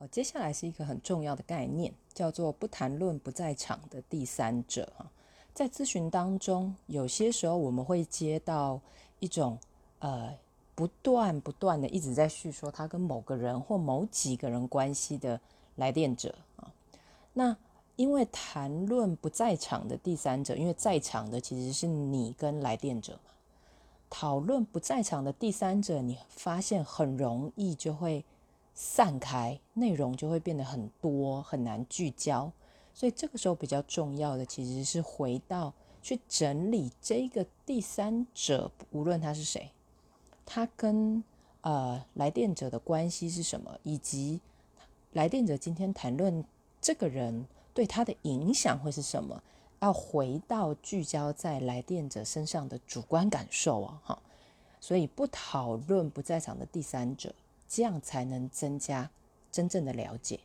哦，接下来是一个很重要的概念，叫做不谈论不在场的第三者哈。在咨询当中，有些时候我们会接到一种呃不断不断的一直在叙说他跟某个人或某几个人关系的来电者啊。那因为谈论不在场的第三者，因为在场的其实是你跟来电者嘛，讨论不在场的第三者，你发现很容易就会。散开，内容就会变得很多，很难聚焦。所以这个时候比较重要的，其实是回到去整理这个第三者，无论他是谁，他跟呃来电者的关系是什么，以及来电者今天谈论这个人对他的影响会是什么，要回到聚焦在来电者身上的主观感受啊，哈。所以不讨论不在场的第三者。这样才能增加真正的了解。